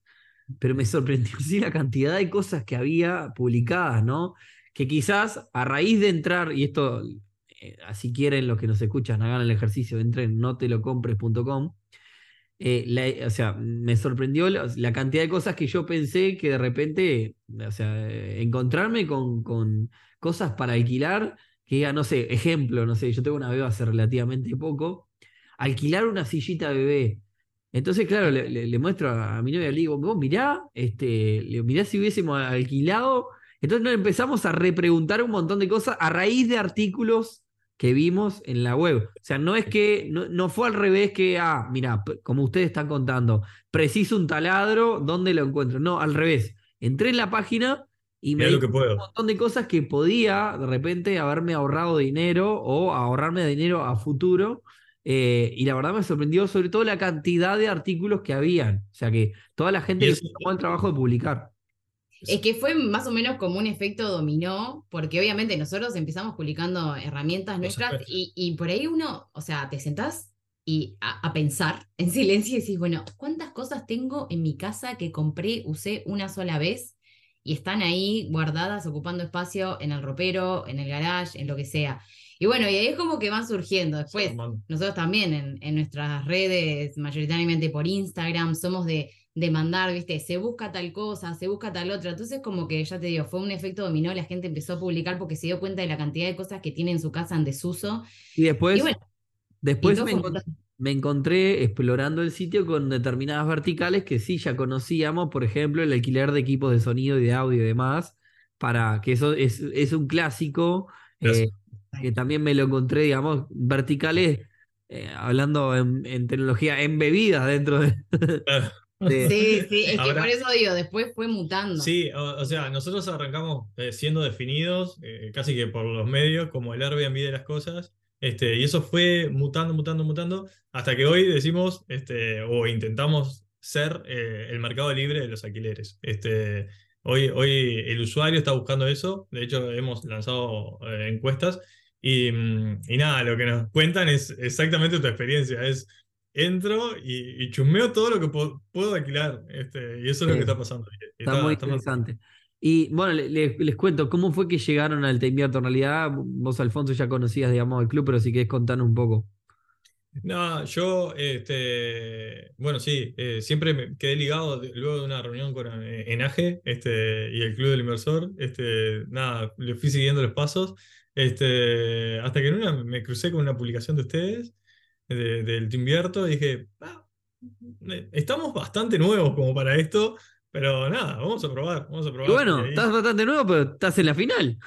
pero me *laughs* sorprendió sí la cantidad de cosas que había publicadas, ¿no? Que quizás a raíz de entrar, y esto, eh, así quieren los que nos escuchan, hagan el ejercicio, entren en notelocompres.com, eh, o sea, me sorprendió la, cantidad de cosas que yo pensé que de repente, o sea, eh, encontrarme con, con cosas para alquilar, que diga, no sé, ejemplo, no sé, yo tengo una bebé hace relativamente poco, alquilar una sillita bebé. Entonces, claro, le, le- muestro a, mi novia, le digo, vos mirá, este, le mirá si hubiésemos alquilado. Entonces nos empezamos a repreguntar un montón de cosas a raíz de artículos que vimos en la web. O sea, no es que, no, no fue al revés que, ah, mira, como ustedes están contando, preciso un taladro, ¿dónde lo encuentro? No, al revés. Entré en la página y me di un montón de cosas que podía de repente haberme ahorrado dinero o ahorrarme dinero a futuro. eh, y la verdad me sorprendió sobre todo la cantidad de artículos que habían. O sea que toda la gente que se tomó el trabajo de publicar. Es que fue más o menos como un efecto dominó, porque obviamente nosotros empezamos publicando herramientas nuestras y, y por ahí uno, o sea, te sentás y a, a pensar en silencio y decís, bueno, ¿cuántas cosas tengo en mi casa que compré, usé una sola vez y están ahí guardadas, ocupando espacio en el ropero, en el garage, en lo que sea? Y bueno, y ahí es como que van surgiendo después. Nosotros también en, en nuestras redes, mayoritariamente por Instagram, somos de, de mandar, ¿viste? Se busca tal cosa, se busca tal otra. Entonces, como que ya te digo, fue un efecto dominó, la gente empezó a publicar porque se dio cuenta de la cantidad de cosas que tiene en su casa en desuso. Y después, y bueno, después me, encontré explorando el sitio con determinadas verticales que sí ya conocíamos, por ejemplo, el alquiler de equipos de sonido y de audio y demás, para que eso es, es un clásico. Eh, que también me lo encontré, digamos, verticales, eh, hablando en, en tecnología, embebidas dentro de... Sí, sí, es que Ahora- por eso digo, después fue mutando. Sí, o, o sea, nosotros arrancamos eh, siendo definidos eh, casi que por los medios como el Airbnb de las cosas, este, y eso fue mutando, mutando, mutando, hasta que hoy decimos, este, o intentamos ser eh, el mercado libre de los alquileres. Este, hoy, hoy el usuario está buscando eso, de hecho hemos lanzado eh, encuestas, y, mm, y nada, lo que nos cuentan es exactamente tu experiencia, es entro y, y chusmeo todo lo que puedo alquilar, este, y eso es lo Sí. que está pasando. Y Está muy está- interesante. Y bueno, le- le- les cuento, ¿cómo fue que llegaron al Te Invierto? En realidad, vos, Alfonso, ya conocías, digamos, el club, pero si querés contarnos un poco. No, yo, este, bueno, sí, eh, siempre me quedé ligado de- luego de una reunión con eh, Enaje este, y el Club del Inversor. Este, nada, le fui siguiendo los pasos. Este, hasta que en una me crucé con una publicación de ustedes, de- del Te Invierto, y dije, "Ah, eh, estamos bastante nuevos como para esto, pero nada, vamos a probar, vamos a probar. Y bueno, ahí- estás bastante nuevo, pero estás en la final.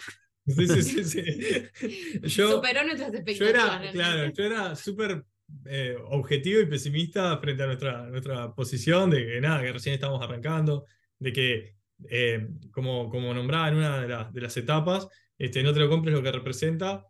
Sí, sí, sí, sí. *laughs* Yo, Superó nuestras yo expectativas. era, claro, yo era súper eh, objetivo y pesimista frente a nuestra, nuestra posición de que nada, que recién estábamos arrancando, de que, eh, como, como nombraba en una de, las- de las etapas, este, no te lo compres lo que representa,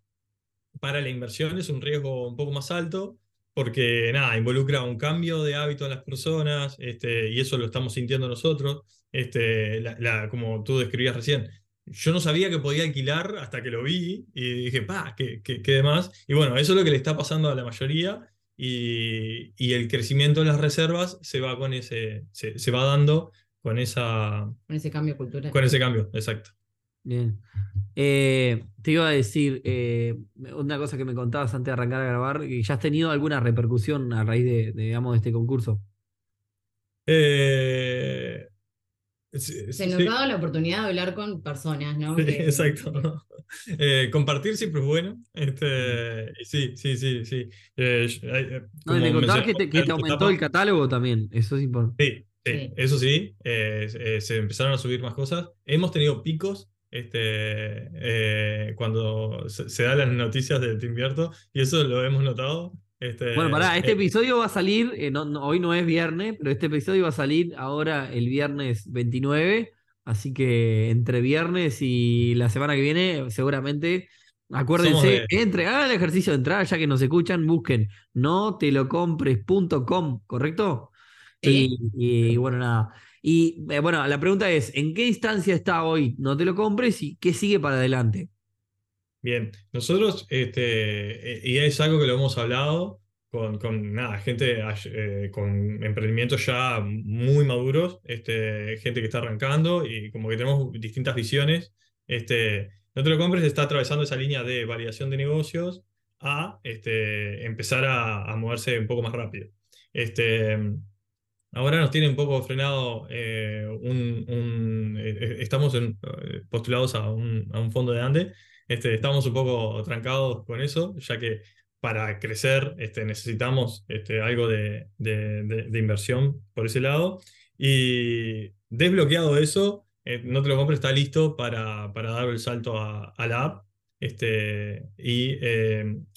para la inversión es un riesgo un poco más alto, porque nada, involucra un cambio de hábito en las personas, este, y eso lo estamos sintiendo nosotros. Este, la- la- como tú describías recién, yo no sabía que podía alquilar hasta que lo vi y dije, pa, ¿qué, qué, qué demás? Y bueno, eso es lo que le está pasando a la mayoría y, y el crecimiento de las reservas se va con ese, se, se va dando con esa, Con ese cambio cultural. con ese cambio, exacto. Bien. Eh, te iba a decir, eh, una cosa que me contabas antes de arrancar a grabar, que ya has tenido alguna repercusión a raíz de, de, digamos, de este concurso. Eh, sí, Se nos sí. ha dado la oportunidad de hablar con personas, ¿no? Sí, Que- exacto. *laughs* Eh, compartir siempre es bueno. Este, sí, sí, sí, sí. Eh, eh, No, me contabas que te, que te aumentó el catálogo también, eso es importante. Sí, sí, Sí. eso sí, eh, eh, se empezaron a subir más cosas. Hemos tenido picos este, eh, cuando se, se dan las noticias de Te Invierto, y eso lo hemos notado. Este, Bueno, pará, este eh, episodio va a salir, eh, no- no- hoy no es viernes, pero este episodio va a salir ahora el viernes 29, así que entre viernes y la semana que viene, seguramente, acuérdense, entre, hagan el ejercicio de entrar, ya que nos escuchan, busquen no te lo compres.com, ¿correcto? Sí. Y, y bueno, nada. Y eh, bueno, la pregunta es, ¿en qué instancia está hoy? No te lo compres y qué sigue para adelante. Bien, nosotros, este, eh, y es algo que lo hemos hablado con, con nada, gente eh, con emprendimientos ya muy maduros, este, gente que está arrancando y como que tenemos distintas visiones. Este, no te lo compres, está atravesando esa línea de validación de negocios a este, empezar a, a moverse un poco más rápido. Este, Ahora nos tiene un poco frenado, eh, un, eh, eh, estamos postulados a un, fondo de Ande, este, estamos un poco trancados con eso, ya que para crecer este, necesitamos este, algo de, inversión por ese lado. Y desbloqueado eso, eh, no te lo compres, está listo para, dar el salto a, la app este, y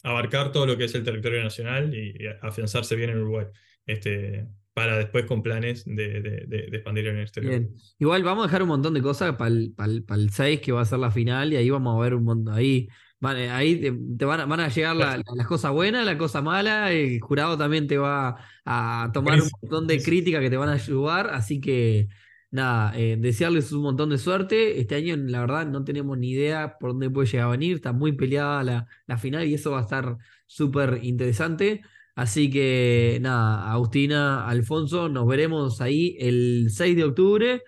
abarcar todo lo que es el territorio nacional y, y afianzarse bien en Uruguay. Este, para después con planes de, de- de- de expandir en el exterior. Bien. Igual vamos a dejar un montón de cosas para el, 6, que va a ser la final, y ahí vamos a ver un montón. Ahí, van, eh, ahí te, te van, a, van a llegar la- la- las cosas buenas, las cosas malas. El jurado también te va a tomar un montón de críticas que te van a ayudar. Así que, nada, eh, desearles un montón de suerte. Este año, la verdad, no tenemos ni idea por dónde puede llegar a venir. Está muy peleada la, la final y eso va a estar súper interesante. Así que nada, Agustina, Alfonso, nos veremos ahí el 6 de octubre.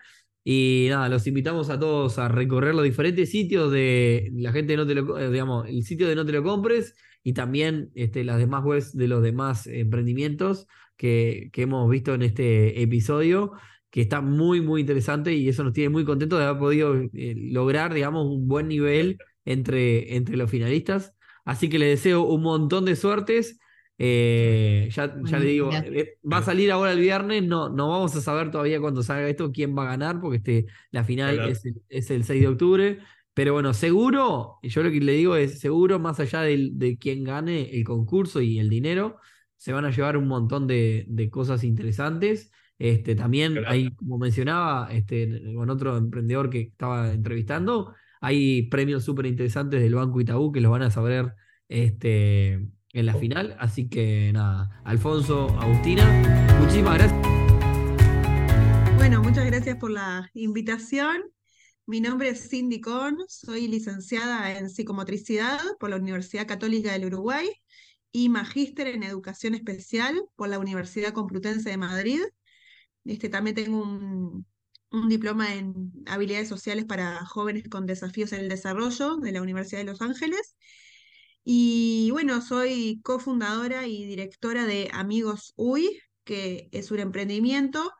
Y nada, los invitamos a todos a recorrer los diferentes sitios de la gente de no te lo, eh, digamos, el sitio de no te lo compres y también este, las demás webs de los demás emprendimientos que, que hemos visto en este episodio, que está muy, muy interesante y eso nos tiene muy contentos de haber podido eh, lograr, digamos, un buen nivel entre, entre los finalistas. Así que les deseo un montón de suertes. Eh, ya, ya le digo, eh, va a salir ahora el viernes, no, no vamos a saber todavía cuando salga esto quién va a ganar, porque este, la final es el, es el 6 de octubre. Pero bueno, seguro, y yo lo que le digo es, seguro, más allá del- de, quién gane el concurso y el dinero, se van a llevar un montón de, de cosas interesantes. Este, también Claro. hay, como mencionaba, este, con otro emprendedor que estaba entrevistando, hay premios súper interesantes del Banco Itaú que los van a saber este, en la final. Así que nada, Alfonso, Agustina, muchísimas gracias. Bueno, muchas gracias por la invitación. Mi nombre es Cindy Corn, soy licenciada en psicomotricidad por la Universidad Católica del Uruguay y magíster en educación especial por la Universidad Complutense de Madrid. Este, también tengo un, un diploma en habilidades sociales para jóvenes con desafíos en el desarrollo de la Universidad de Los Ángeles. Y bueno, soy cofundadora y directora de Amigos UI, que es un emprendimiento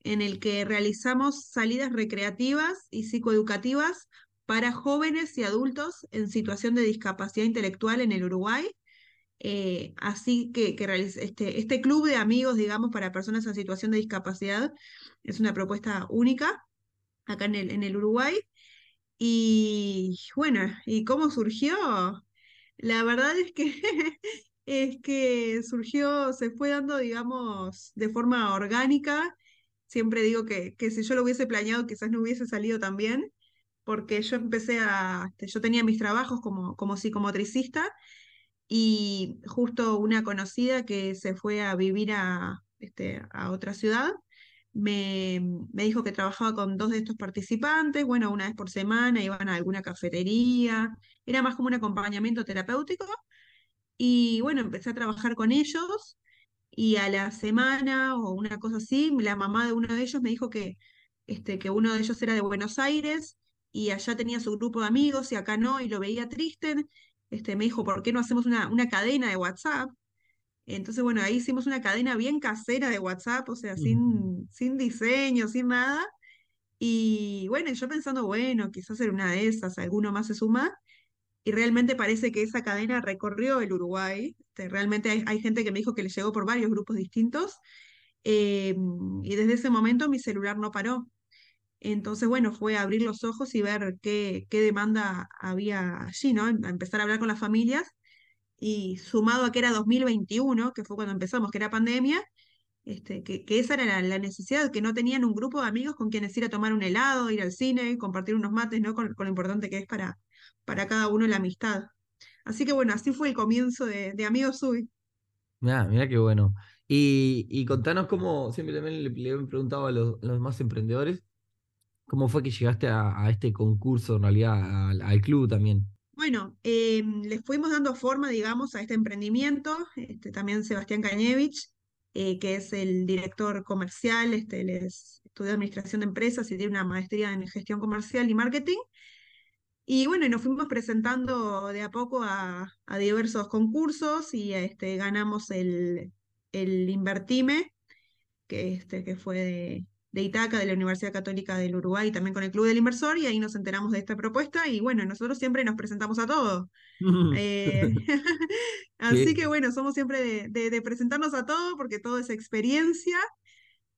en el que realizamos salidas recreativas y psicoeducativas para jóvenes y adultos en situación de discapacidad intelectual en el Uruguay. Eh, así que, este, este club de amigos, digamos, para personas en situación de discapacidad es una propuesta única acá en el, en el Uruguay. Y bueno, ¿y cómo surgió? La verdad es que, *laughs* es que surgió, se fue dando, digamos, de forma orgánica. Siempre digo que, que si yo lo hubiese planeado, quizás no hubiese salido tan bien, porque yo empecé a, este, yo tenía mis trabajos como, como psicomotricista y justo una conocida que se fue a vivir a, este, a otra ciudad me, me dijo que trabajaba con dos de estos participantes, bueno, una vez por semana iban a alguna cafetería, era más como un acompañamiento terapéutico y bueno, empecé a trabajar con ellos y a la semana o una cosa así, la mamá de uno de ellos me dijo que, este, que uno de ellos era de Buenos Aires y allá tenía su grupo de amigos y acá no, y lo veía triste. Este, me dijo, ¿por qué no hacemos una, una cadena de WhatsApp? Entonces, bueno, ahí hicimos una cadena bien casera de WhatsApp, o sea, sin, sin diseño, sin nada. Y bueno, yo pensando, bueno, quizás era una de esas, alguno más se suma. Y realmente parece que esa cadena recorrió el Uruguay. Este, realmente hay, hay gente que me dijo que le llegó por varios grupos distintos. Eh, y desde ese momento mi celular no paró. Entonces, bueno, fue abrir los ojos y ver qué, qué demanda había allí, ¿no? A empezar a hablar con las familias y sumado a que era 2021, que fue cuando empezamos, que era pandemia, este, que, que esa era la, necesidad, que no tenían un grupo de amigos con quienes ir a tomar un helado, ir al cine, compartir unos mates, ¿no? Con, lo importante que es para, para cada uno la amistad. Así que bueno, así fue el comienzo de, Amigos Sui. Mirá, mirá qué bueno. Y, y contanos cómo, siempre también le, le preguntado a los, a los demás emprendedores, ¿cómo fue que llegaste a, a este concurso, en realidad, al, al club también? Bueno, eh, les fuimos dando forma, digamos, a este emprendimiento. Este, también Sebastián Cañevich, eh, que es el director comercial, este, él es, estudió administración de empresas y tiene una maestría en gestión comercial y marketing. Y bueno, y nos fuimos presentando de a poco a, a diversos concursos y este, ganamos el, el Invertime, que, este, que fue de, de Itaca, de la Universidad Católica del Uruguay, también con el Club del Inversor, y ahí nos enteramos de esta propuesta, y bueno, nosotros siempre nos presentamos a todo. Eh, *laughs* *laughs* así que bueno, somos siempre de, de- de presentarnos a todo, porque todo es experiencia,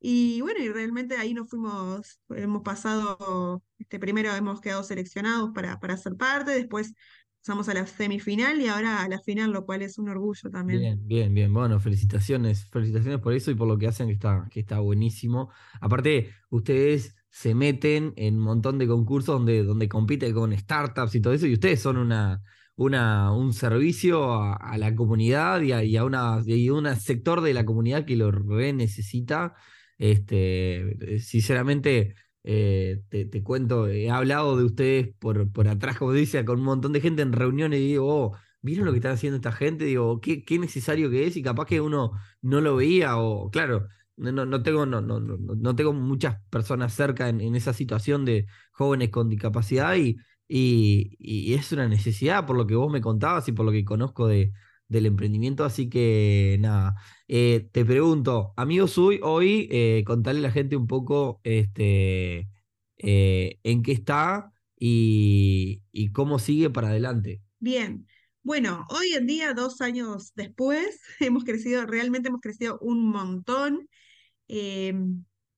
y bueno, y realmente ahí nos fuimos, hemos pasado, este, primero hemos quedado seleccionados para, para ser parte, después pasamos a la semifinal y ahora a la final, lo cual es un orgullo también. Bien, bien, bien. Bueno, felicitaciones, felicitaciones por eso y por lo que hacen, que está, que está buenísimo. Aparte, ustedes se meten en un montón de concursos donde, donde compiten con startups y todo eso, y ustedes son una, una, un servicio a, la comunidad y a, y a un sector de la comunidad que lo re necesita. Este, sinceramente, eh, te, te cuento, he hablado de ustedes por, por atrás, como dice, con un montón de gente en reuniones y digo, oh, ¿vieron lo que están haciendo esta gente? Digo, qué, qué necesario que es y capaz que uno no lo veía o, claro, no, no, tengo, no, no, no, tengo muchas personas cerca en, esa situación de jóvenes con discapacidad y, y es una necesidad por lo que vos me contabas y por lo que conozco de, del emprendimiento, así que nada, Eh, te pregunto, amigos, hoy, hoy eh, contarle a la gente un poco este, eh, en qué está y, y cómo sigue para adelante. Bien, bueno, hoy en día, dos años después, *laughs* hemos crecido, realmente hemos crecido un montón.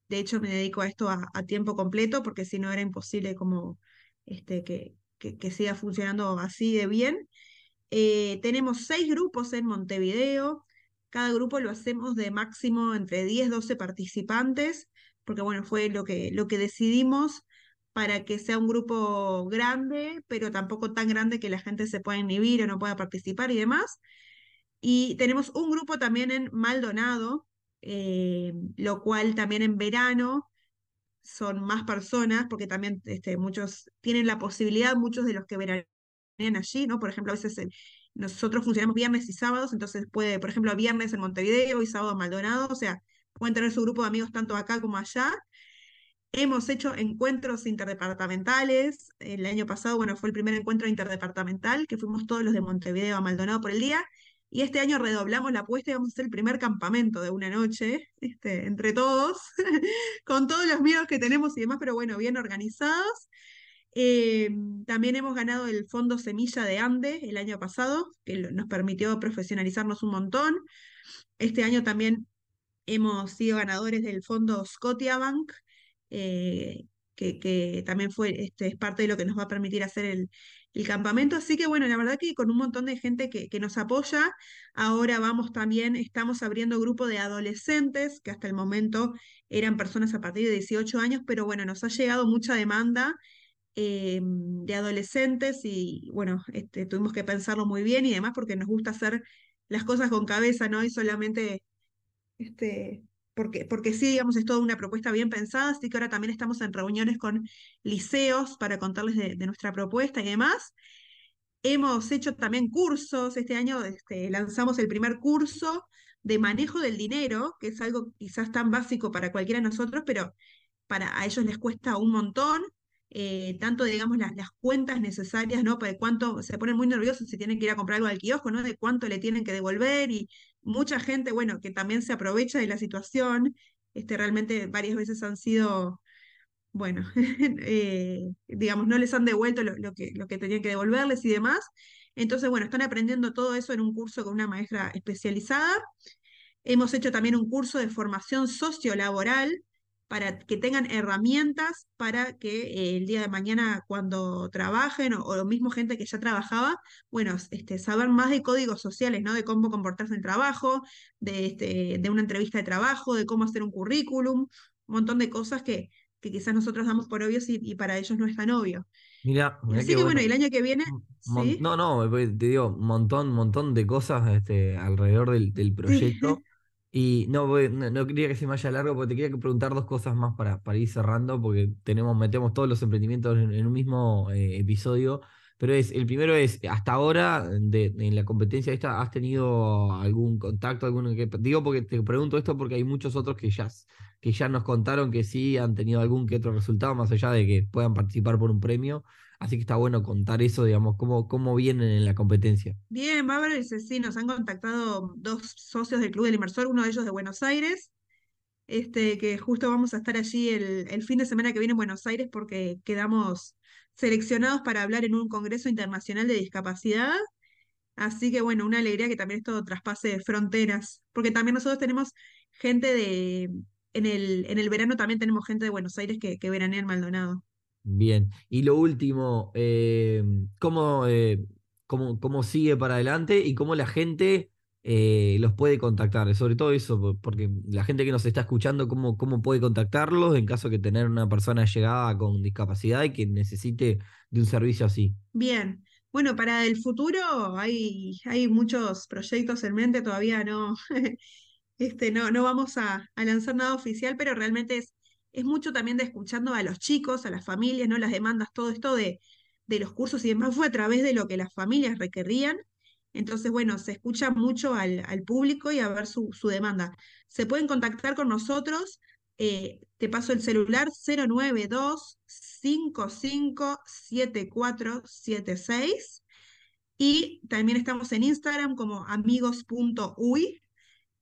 De hecho, me dedico a esto a, a tiempo completo porque si no era imposible como este, que, que, que siga funcionando así de bien. Eh, tenemos seis grupos en Montevideo. Cada grupo lo hacemos de máximo entre 10, 12 participantes, porque bueno, fue lo que, lo que decidimos para que sea un grupo grande, pero tampoco tan grande que la gente se pueda inhibir o no pueda participar y demás. Y tenemos un grupo también en Maldonado, eh, lo cual también en verano son más personas, porque también este, muchos tienen la posibilidad, muchos de los que veranean allí, ¿no? Por ejemplo, a veces eh, nosotros funcionamos viernes y sábados, entonces puede, por ejemplo, viernes en Montevideo y sábado en Maldonado, o sea, pueden tener su grupo de amigos tanto acá como allá. Hemos hecho encuentros interdepartamentales. El año pasado, bueno, fue el primer encuentro interdepartamental, que fuimos todos los de Montevideo a Maldonado por el día. Y este año redoblamos la apuesta y vamos a hacer el primer campamento de una noche, este, entre todos, *laughs* con todos los miedos que tenemos y demás, pero bueno, bien organizados. Eh, también hemos ganado el Fondo Semilla de Ande el año pasado, que nos permitió profesionalizarnos un montón. Este año también hemos sido ganadores del Fondo Scotiabank, eh, que, que también fue, este, es parte de lo que nos va a permitir hacer el, el campamento. Así que bueno, la verdad que con un montón de gente que, que nos apoya, ahora vamos también, estamos abriendo grupo de adolescentes, que hasta el momento eran personas a partir de 18 años, pero bueno, nos ha llegado mucha demanda eh, de adolescentes y bueno, este, tuvimos que pensarlo muy bien y demás porque nos gusta hacer las cosas con cabeza, ¿no? Y solamente, este, porque, porque sí, digamos, es toda una propuesta bien pensada, así que ahora también estamos en reuniones con liceos para contarles de, nuestra propuesta y demás. Hemos hecho también cursos, este año este, lanzamos el primer curso de manejo del dinero, que es algo quizás tan básico para cualquiera de nosotros, pero para a ellos les cuesta un montón. Eh, tanto, digamos, las, cuentas necesarias, ¿no? Para cuánto, se ponen muy nerviosos si tienen que ir a comprar algo al kiosco, ¿no? De cuánto le tienen que devolver y mucha gente, bueno, que también se aprovecha de la situación, este, realmente varias veces han sido, bueno, *laughs* eh, digamos, no les han devuelto lo, lo que, lo que tenían que devolverles y demás. Entonces, bueno, están aprendiendo todo eso en un curso con una maestra especializada. Hemos hecho también un curso de formación sociolaboral para que tengan herramientas para que eh, el día de mañana cuando trabajen o, o mismo gente que ya trabajaba, bueno, este, saber más de códigos sociales, ¿no? De cómo comportarse en el trabajo, de, este, de una entrevista de trabajo, de cómo hacer un currículum, un montón de cosas que, que quizás nosotros damos por obvios y, y para ellos no es tan obvio. Mira, Así que bueno, el año que viene, Mon- ¿sí? No, no, te digo, un montón, montón de cosas este, alrededor del, del proyecto. Y no, no, quería que se me largo, porque te quería que preguntar dos cosas más para, para ir cerrando, porque tenemos, metemos todos los emprendimientos en, en un mismo eh, episodio. Pero es, el primero es, hasta ahora, de, en la competencia esta, ¿has tenido algún contacto? Alguno que, digo porque te pregunto esto porque hay muchos otros que ya, que ya nos contaron que sí han tenido algún que otro resultado, más allá de que puedan participar por un premio. Así que está bueno contar eso, digamos, cómo, cómo vienen en la competencia. Bien, Bárbara y Ceci, nos han contactado dos socios del Club del Inversor, uno de ellos de Buenos Aires, este, que justo vamos a estar allí el, el fin de semana que viene en Buenos Aires porque quedamos seleccionados para hablar en un Congreso Internacional de Discapacidad. Así que bueno, una alegría que también esto traspase fronteras, porque también nosotros tenemos gente de, en el, en el verano también tenemos gente de Buenos Aires que, que veranea en Maldonado. Bien. Y lo último, eh, ¿cómo, eh, cómo, cómo sigue para adelante y cómo la gente eh, los puede contactar? Sobre todo eso, po- porque la gente que nos está escuchando, ¿cómo, cómo puede contactarlos en caso de tener una persona llegada con discapacidad y que necesite de un servicio así? Bien, bueno, para el futuro hay, hay muchos proyectos en mente, todavía no, *laughs* este, no, no vamos a, a lanzar nada oficial, pero realmente es, es mucho también de escuchando a los chicos, a las familias, ¿no? Las demandas, todo esto de, de los cursos y demás *laughs* fue a través de lo que las familias requerían. Entonces, bueno, se escucha mucho al, al público y a ver su, su demanda. Se pueden contactar con nosotros, eh, te paso el celular 092 55 7476 y también estamos en Instagram como amigos.uy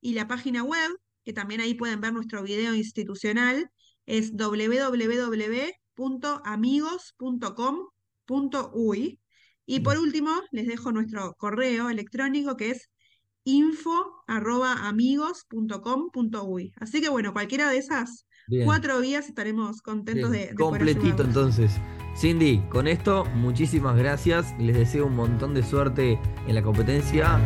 y la página web, que también ahí pueden ver nuestro video institucional, es www.amigos.com.uy. Y por último, les dejo nuestro correo electrónico que es info.amigos.com.uy. Así que bueno, cualquiera de esas Bien. cuatro vías estaremos contentos Bien, de, de completito entonces. Cindy, con esto, muchísimas gracias. Les deseo un montón de suerte en la competencia.